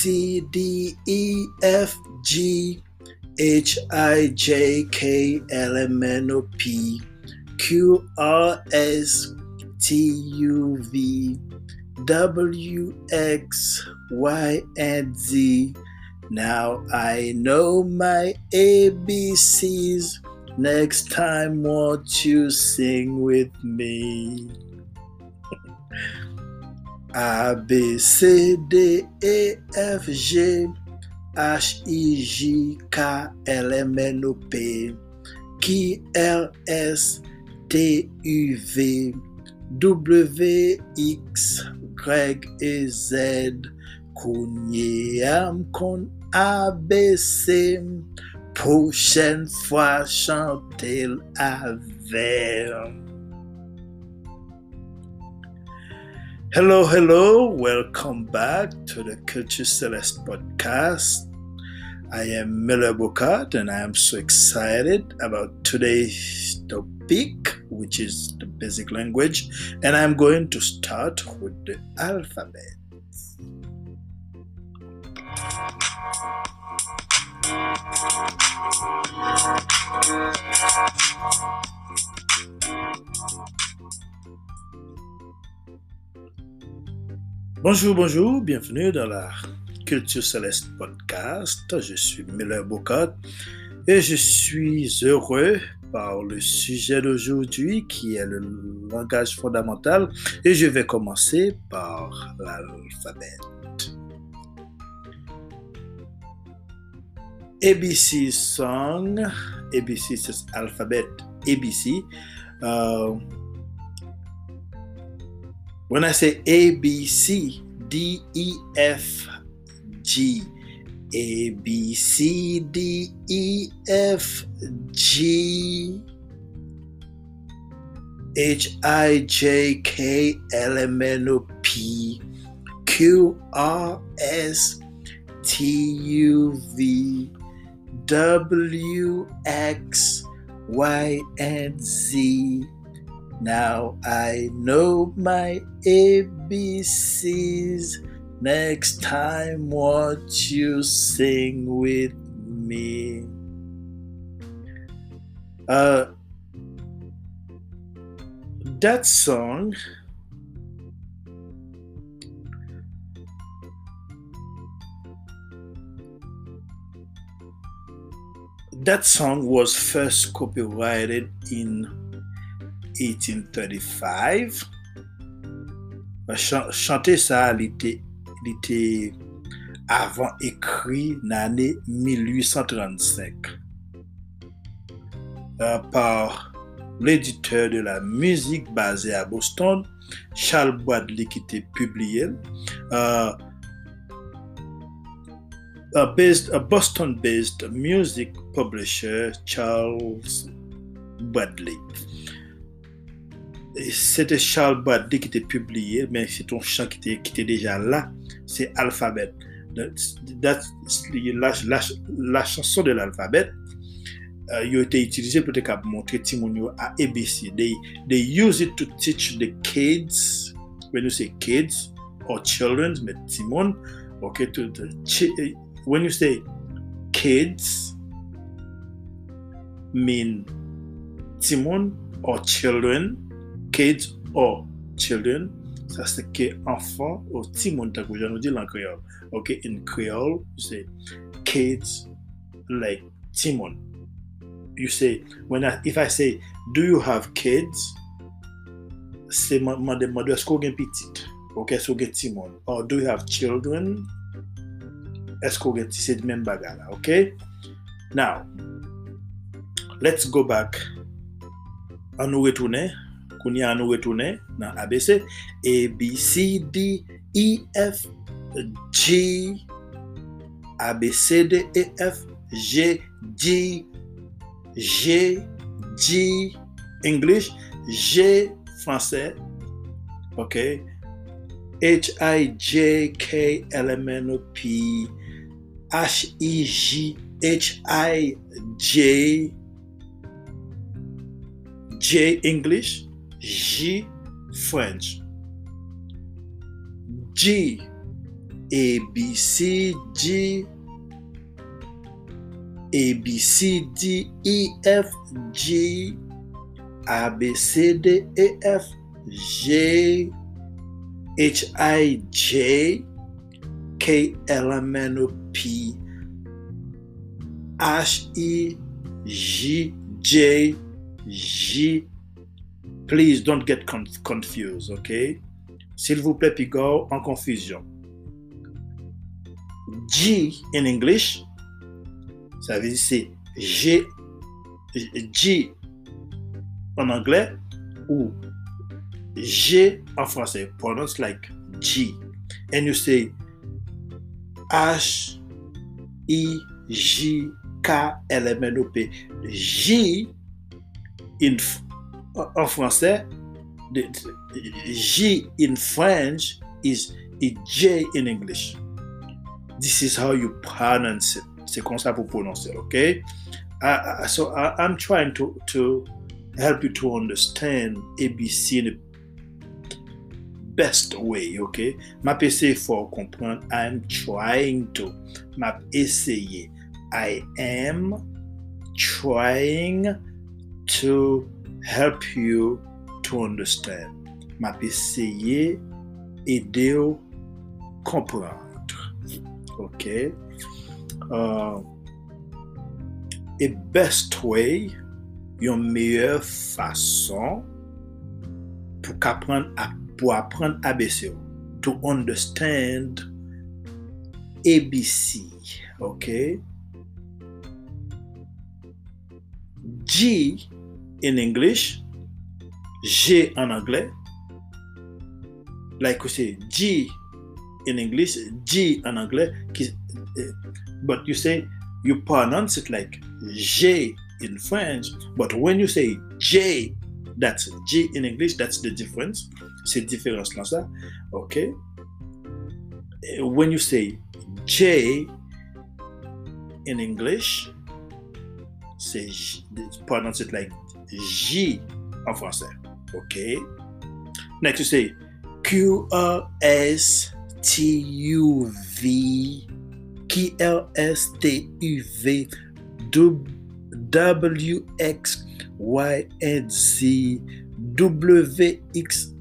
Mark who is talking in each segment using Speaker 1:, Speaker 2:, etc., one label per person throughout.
Speaker 1: C D E F G H I J K L M N O P Q R S T U V W X Y and Z. Now I know my ABCs. Next time, won't you sing with me? A, B, C, D, E, F, G, H, I, J, K, L, M, N, O, P, Q, R, S, T, U, V, W, X, Y, E, Z, Kounye am kon ABC, Prochen fwa chantel avem. Hello, hello. Welcome back to the Culture Celeste podcast. I am Miller Bocart and I am so excited about today's topic, which is the basic language. And I'm going to start with the alphabet. Bonjour, bonjour, bienvenue dans la Culture Céleste podcast. Je suis Miller Bocard et je suis heureux par le sujet d'aujourd'hui qui est le langage fondamental et je vais commencer par l'alphabet. ABC song, ABC c'est alphabet ABC. Uh, when I say A, B, C, D, E, F, G, A, B, C, D, E, F, G, H, I, J, K, L, M, N, O, P, Q, R, S, T, U, V, W, X, Y, and Z. Now I know my ABCs. Next time, won't you sing with me? Uh, that song that song was first copyrighted in 1835. Chante sa li te, li te avan 1835 par l'editeur de la musique base à Boston, Charles Boadley qui te publie uh, a, Boston-based music publisher Charles Boadley. C'était Charles Bradley qui était publié, mais c'est un chant qui était, déjà là. C'est Alphabet. La, chanson de l'alphabet uh, a été utilisée pour montrer Timonio à ABC. They, they use it to teach the kids, when you say kids or children, mais Timon, okay, to the, when you say kids, mean Timon or children, kids or children, ça c'est que enfant ou Timon, t'as nous dit en créole. Okay, in Creole, you say kids like Timon. You say, when I, if I say, do you have kids? C'est ma demande, est-ce qu'on a petit? Ok, qu'on a Timon? Or do you have children? Qu'on a cette même bagarre là? Ok? Now, let's go back. Nous retourner. kouni an nou retounen nan ABC, A, B, C, D, E, F, G, A, B, C, D, E, F, G, G, G, G, English, G, Fransè, ok, H, I, J, K, L, M, N, O, P, H, I, J, H, I, J, J, English, J, French, G, A, B, C, G, A, B, C, D, E, F, G, A, B, C, D, E, F, G, H, I, J, K, L, M, N, O, P, H, E, J, J, J. Please don't get confused, okay? S'il vous plaît, Pigor, en confusion. G in English, ça veut dire c'est G, G en anglais ou G en français. Pronounce like G. And you say H, I, J, K, L, M, N, O, P. J in, en français, J in French is a J in English. This is how you pronounce it. C'est comme ça pour prononcer, ok? Uh, so I, I'm trying to, to help you to understand ABC in the best way, ok? M'a essayé for comprendre. I'm trying to. M'a essayé. I am trying to help you to understand. Map eseye ede yo komprendre. Ok? Uh, e best way, yon meyye fason pou kapren ap pou apren ABC, to understand ABC, ok? G in English, G en anglais, like we say G in English, G en anglais, eh, but you say, you pronounce it like J in French, but when you say J, that's G in English, that's the difference. C'est différence là, ça. Okay? Eh, when you say J in English, say pronounce it like J en français. Okay? Next you say Q R S T U V K L S T U V W X Y and Z W X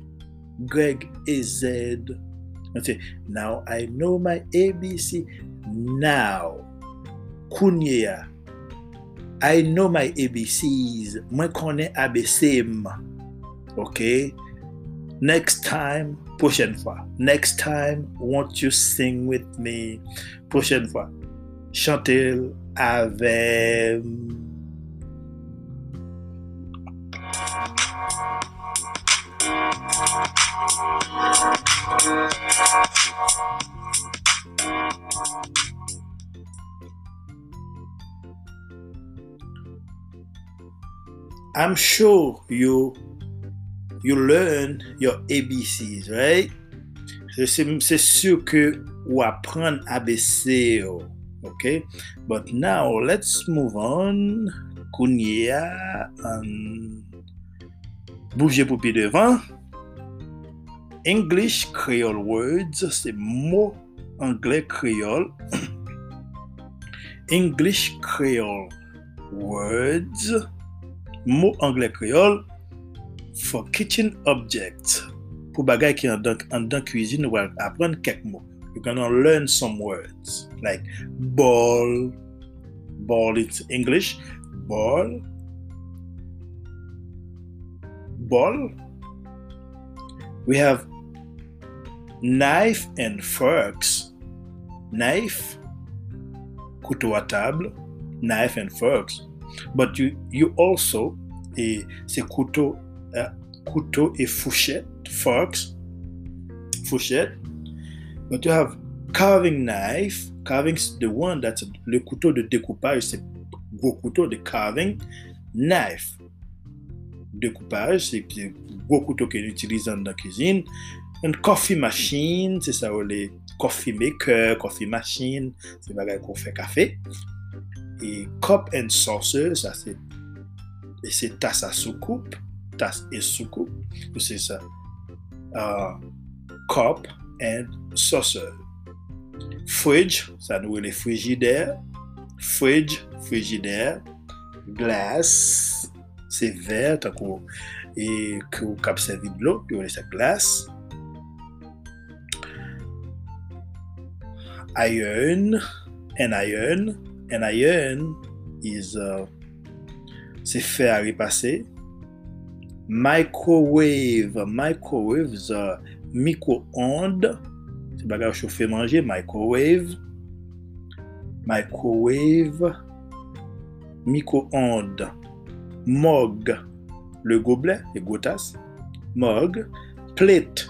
Speaker 1: Y and Z. Okay, now I know my ABC. Now, Kunya, I know my ABCs. Mwen konen ABC m. Okay? Next time, prochaine fois. Next time, won't you sing with me? Prochaine fois. Chantez avec. I'm sure you you learn your ABCs, right? C'est sûr que ou apprendre ABC, okay? But now let's move on. Kounia, um, bougez poupée devant. English Creole words, c'est mots anglais créole. English Creole words, mots anglais créole for kitchen objects. Pour bagay qui en dans cuisine, on va apprendre quelques mots. You're gonna learn some words like ball. Ball it's English. Ball. Ball. We have knife and forks. Knife, couteau à table, knife and forks. But you you also et c'est couteau uh, couteau et fourchette, forks, fourchette. But you have carving knife. Carving the one that's le couteau de découpage, c'est gros couteau de carving. Knife, découpage, c'est gros couteau qu'on utilise dans la cuisine. And coffee machine, c'est ça, les coffee maker, coffee machine, c'est bagay qu'on fait café. e cup and saucer, sa se, se tas a soukoup, tas e soukoup, ou se sa, uh, cup and saucer. Fridge, sa nou wele frigidaire, fridge, frigidaire, glass, se ver, tako, e kou kap servi blok, yo wele sa glass, iron, an iron, an iron is uh, c'est fait à repasser. Microwave, microwave is a micro-ondes. C'est bagage chauffer manger, microwave. Microwave, micro-ondes. Mug, le gobelet, les gotas. Mug. Plate,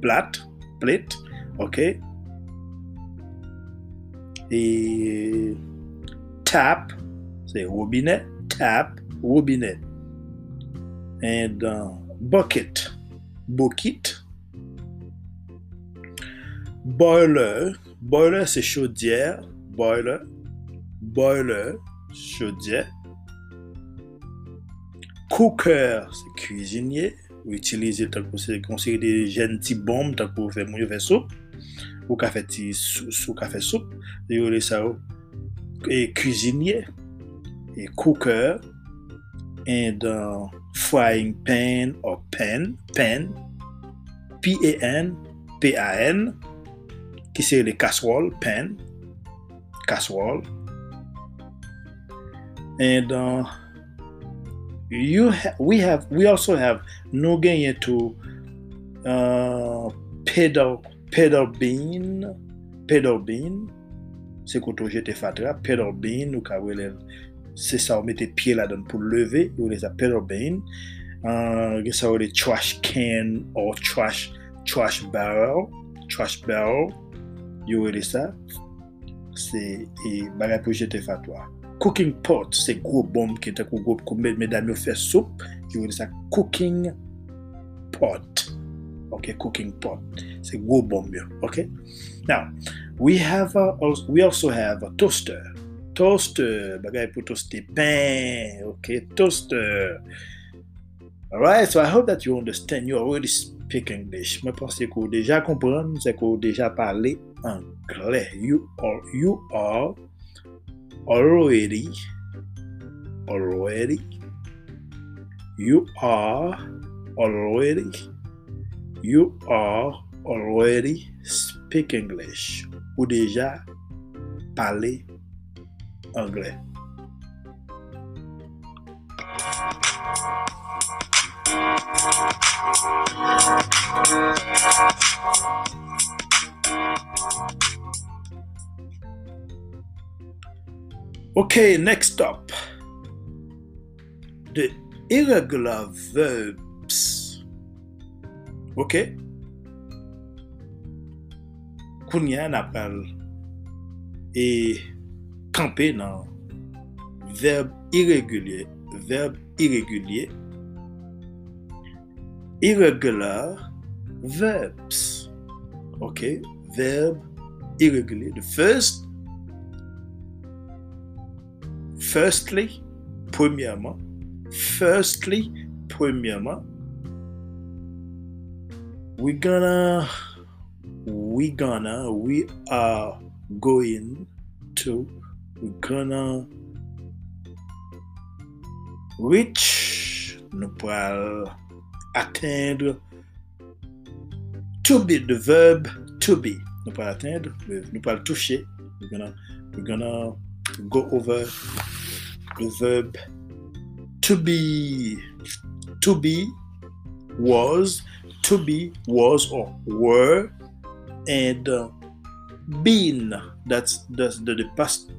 Speaker 1: plate, plate, ok. Et tap, se robinet, tap, robinet. En dan bucket, bokit. Boiler, boiler se chaudière, boiler, boiler, chaudière. Cooker, se cuisinier, ou itilize tak pou se konseri de jen ti bom tak pou fè moun yo fè soup ou ka fè ti sou, sou ka fè soup yo le sa ou et cuisinier et cooker and uh, frying pan or pan pan P A N P A N qui c'est les casseroles pan casserole. And uh, you ha we have we also have no gain to uh, pedal pedal bean pedal bean se koto jete fatra, pedal bean, ou ka wele, se sa ou mette pie la don pou leve, ou le sa pedal bean, uh, gen sa ou le trash can, ou trash, trash barrel, trash barrel, yo wele sa, se e bagay pou jete fatra. Cooking pot, se gwo bom ki te kou gwo kou medan yo fe soup, yo wele sa cooking pot. Ok, cooking pot. Se gwo bom yo, ok? Now, we have a, we also have a toaster. Toaster, bagay pour toaster pain, okay? Toaster. Alright, so I hope that you understand. You already speak English. Je pense que vous déjà comprendre, c'est que vous déjà parlé anglais. You are, you are already already you are already you are already speak English ou déjà parler anglais. Okay, next up. The irregular verbs. Ok? kounya nan pral e kampe nan verb irregulye. Verb irregulye. Irregular verbs. Ok? Verb irregulye. The first, firstly, premièrement, firstly, premièrement, we gonna we gonna, we are going to, we gonna reach, nous pourrons atteindre, to be, the verb to be, nous pourrons atteindre, nous pourrons toucher, we're gonna, we're gonna go over the verb to be. To be was to be was or were and uh, been that's, the, the past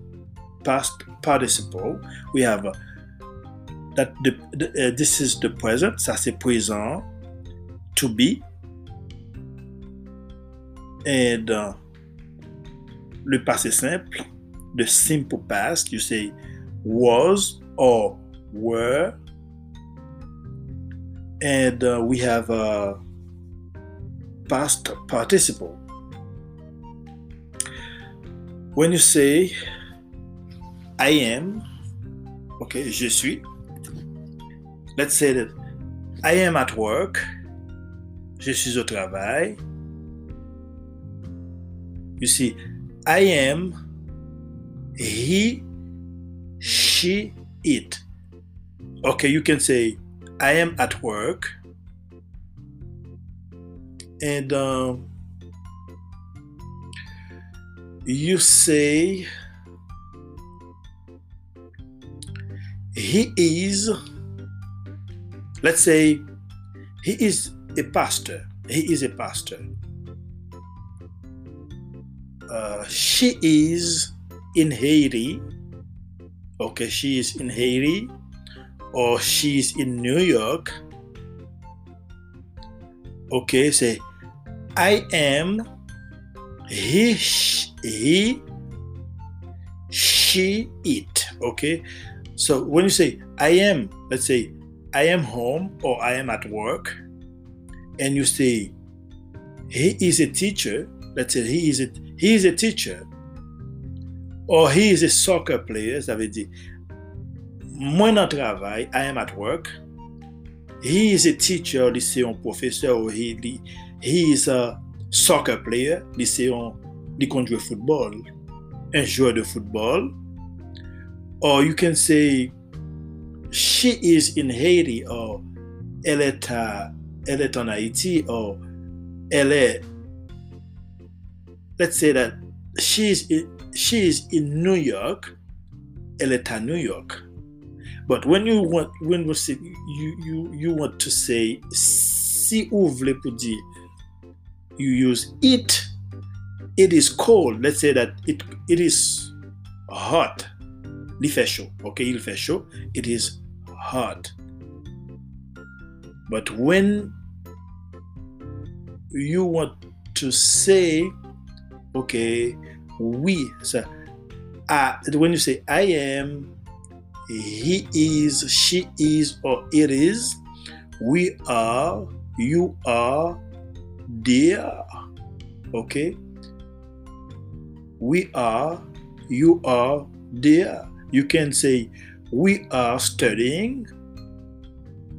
Speaker 1: past participle we have uh, that the, the uh, this is the present ça c'est présent to be and uh, le passé simple the simple past you say was or were. And uh, we have a past participle. When you say I am, okay, je suis, let's say that I am at work, je suis au travail, You see, I am, he, she, it. Okay, you can say, I am at work. And um, you say, he is, let's say, he is a pastor. He is a pastor. Uh, she is in Haiti. Okay, she is in Haiti, or she is in New York. Okay, say, I am he, he, she, it. Okay, so when you say I am, let's say I am home or I am at work, and you say he is a teacher, let's say he is a, he is a teacher, or he is a soccer player, ça veut dire moi dans travail, I am at work. He is a teacher, un professeur, or he, he is a soccer player, c'est un, il conduit football, un joueur de football. Or you can say she is in Haiti or elle est, à, elle est en Haïti or elle est let's say that she is in, she is in New York elle est à New York but when you want when you say you you you want to say si ou voulez pour dire you use it it is cold. Let's say that it it is hot. Il fait okay il fait it is hot. But when you want to say, okay, we, so uh, when you say I am, he is, she is, or it is, we are, you are, they are. Okay? We are, you are, they are. You can say we are studying,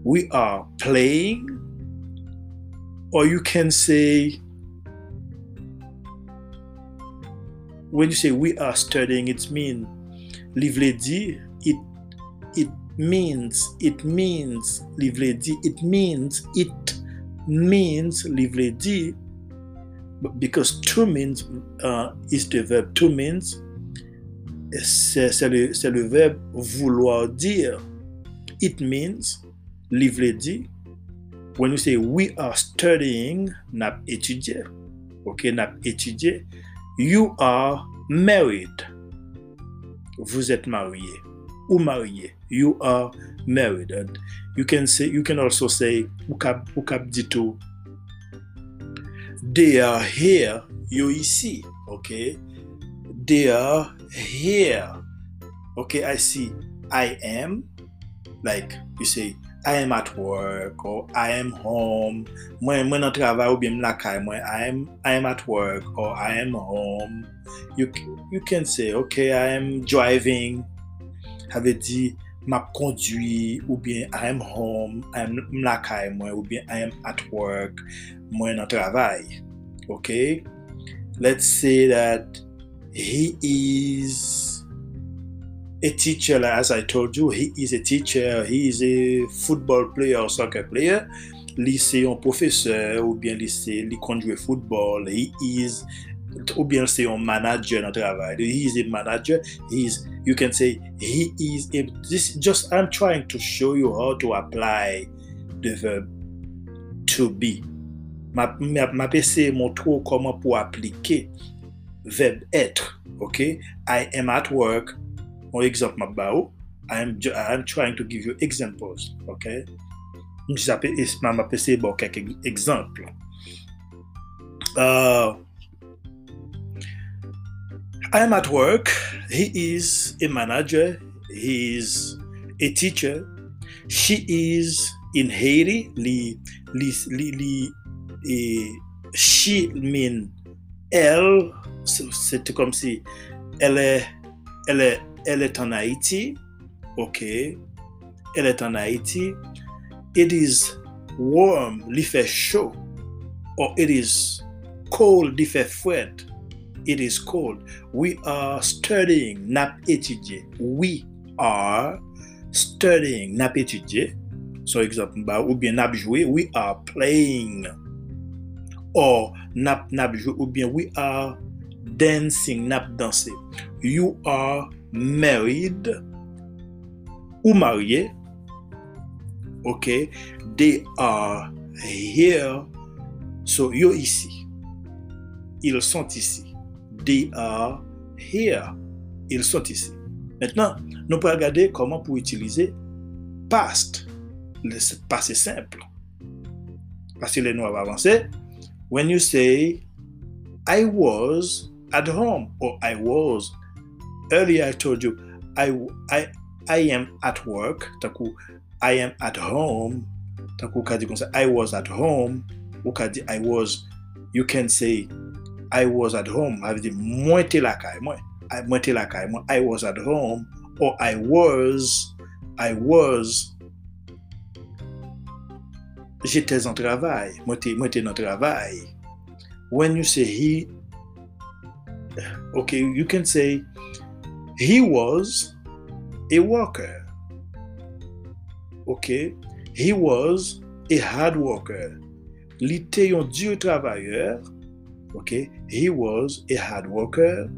Speaker 1: we are playing, or you can say, when you say we are studying, it means livre it it means it means livre it means it means livre because to means uh, is the verb to means c'est le, le, verbe vouloir dire. It means, livre dit, when you say we are studying, nap étudié, ok, nap étudié, you are married. Vous êtes marié ou marié. You are married. And you can say, you can also say, ou they are here, you ici, ok. They are here. Okay, I see I am, like you say, I am at work or I am home. I am I am at work or I am home. You you can say, okay, I am driving. Have di map kondwi ou bien I am home, I am mlakay mwen ou bien I am at work, mwen nan travay. Ok? Let's say that he is a teacher like as I told you, he is a teacher, he is a football player or soccer player. Li se yon profeseur ou bien li se li kondwi football, he is ou bien se yon manager nan travay. He is a manager, he is you can say, he is a, this just, I'm trying to show you how to apply the verb to be. Ma, ma, PC montre comment pour appliquer verbe être. Okay, I am at work. Mon exemple m'a I am I'm trying to give you examples. Okay, m'a m'appeler bon quelques exemples. Uh, I am at work. He is a manager. He is a teacher. She is in Haiti. Li, li, li, li, li, she mean elle c'était comme si elle est, elle est, elle est en Haïti. OK. Elle est en Haïti. It is warm, il fait chaud. Or it is cold, il fait froid. It is cold. We are studying. Nap étudier. We are studying. Nap étudier. So, exemple, bah, ou bien nap jouer. We are playing. Or nap nap jouer. Ou bien we are dancing. Nap danser. You are married. Ou marié. Ok? They are here. So, yo ici. Ils sont ici. They are here. Ils sont ici. Maintenant, nous pouvons regarder comment pour utiliser past, le passé simple. Parce que les noms avancer. When you say, I was at home, or I was, earlier I told you, I, I, I am at work, taku, I am at home, ça, I was at home, ou kadi I was, you can say, I was at home, avè di mwen te lakay mwen, mwen te lakay mwen, I was at home, or I was, I was, jete zan travay, mwen te, mwen te nan travay. When you say he, ok, you can say, he was a worker, ok, he was a hard worker, li te yon diyo travayeur, ok, He was a hard worker.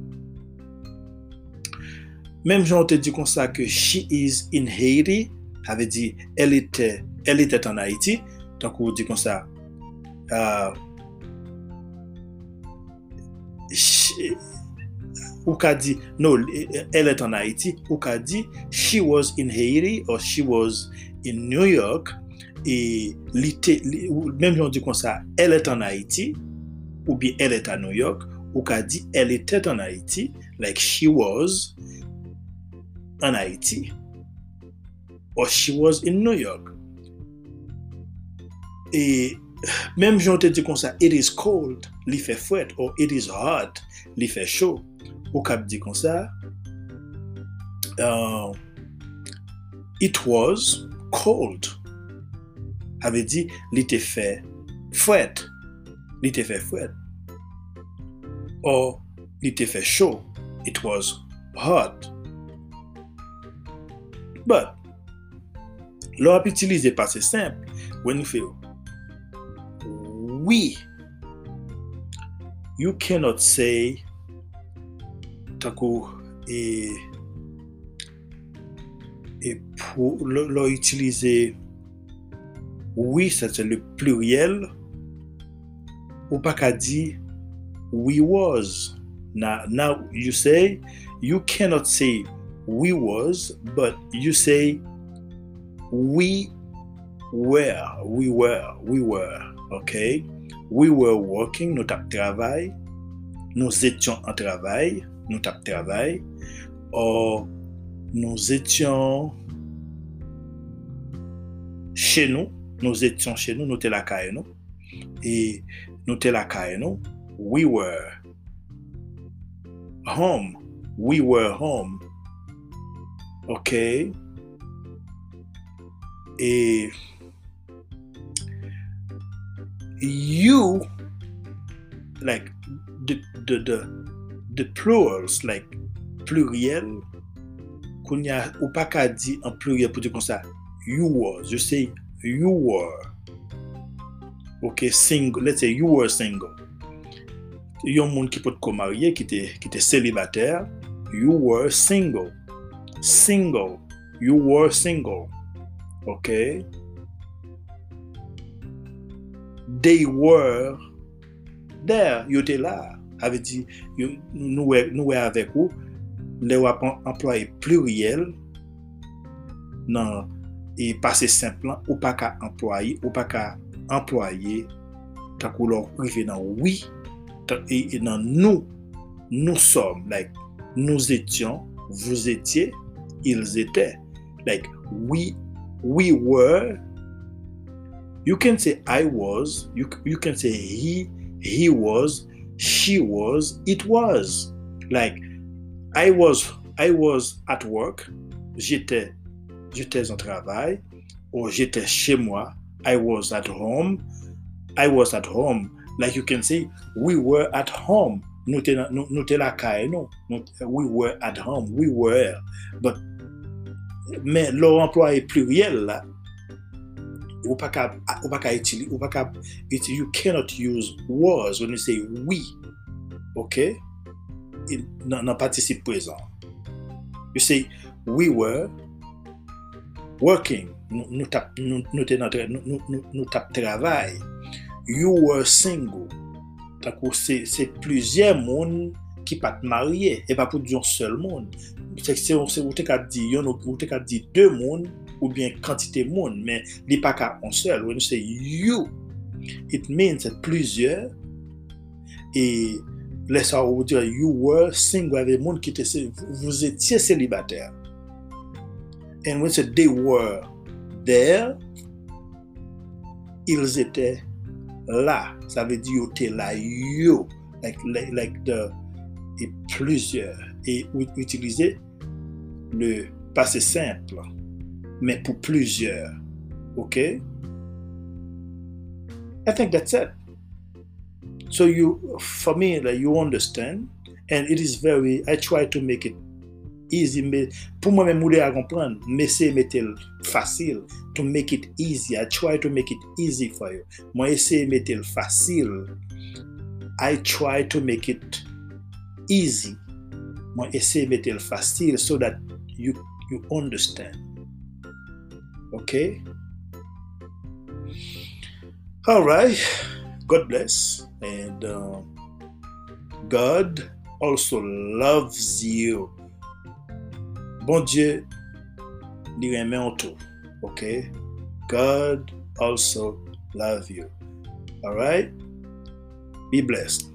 Speaker 1: Même Jean te dit comme ça que she is in Haiti, avait dit elle était, elle était en Haïti. Donc on dit comme ça. Uh, she, ou qu'a dit non, elle est en Haïti. Ou qu'a dit she was in Haiti or she was in New York. Et même Jean dit comme ça, elle est en Haïti. ou bi el et a New York, ou ka di el etet an Haiti, like she was an Haiti, or she was in New York. E, menm jan te di kon sa, it is cold, li fe fwet, or it is hot, li fe chou, ou kap di kon sa, uh, it was cold, ave di, li te fe fwet, Li te fait fret. Or li te fait chaud. It was hot. But, lò ap itilize passé simple, when you feel we, you cannot say takou e e pou lò itilize we, sa se le pluriel, ou pa ka di, we was. Now, now you say, you cannot say we was, but you say we were, we were, we were, ok? We were working, nou tap travay, nou etyon an travay, nou tap travay, or nou etyon che nou, nou etyon che nou, nou te lakay nou, e nou te lakay nou, we were home, we were home, ok, e, you, like, the, the, the, the plurals, like, pluriel, koun ya ou pa ka di an pluriel pou di kon sa, you was, you say, you were, ok, single, let's say you were single. Yon moun ki pot komarye, ki te, ki te celibater, you were single. Single. You were single. Ok? They were there. Yo te la. Ave di, nou we, we avek ou, le wap employe pluriel nan e pase simplan ou pa ka employe, ou pa ka employe takou lor prive nan oui, e nan nou, nou som, like, nou etyon, vous étiez, ils étaient. Like we we were. You can say I was. You you can say he he was. She was. It was. Like I was I was at work. J'étais j'étais en travail. Or j'étais chez moi. I was at home. I was at home. Like you can say we were at home. nou. nou. We were at home. We were. But, men lor employe pluriel you cannot use was when you say we. Ok? Nan participe présent. You say, we were working. nou tap, nou, nou te nan tre, nou, nou, nou, nou tap travay. You were single. Takou se, se plizye moun ki pat marye. E pa pou diyon sel moun. Se, se se ou te ka di yon ou te ka di de moun ou bien kantite moun. Men li pa ka on sel. When you say you. It means se plizye. E lesa ou diyon you were single. Ave moun ki te se, vous etiez celibater. And when you say they were ils étaient là. Ça veut dire yo te là, yo. Like, like, the, et plusieurs. Et utiliser le passé simple, mais pour plusieurs. OK? I think that's it. So you, for me, like, you understand, and it is very, I try to make it easy, pour moi-même, moule à comprendre, mais c'est mettre facile, to make it easy. I try to make it easy for you. Moi, essayer mettre facile. I try to make it easy. Moi, essayer mettre facile so that you you understand. Okay? All right. God bless. And uh, God also loves you. Bon Dje, li reme an tou. Ok? God also love you. Alright? Be blessed.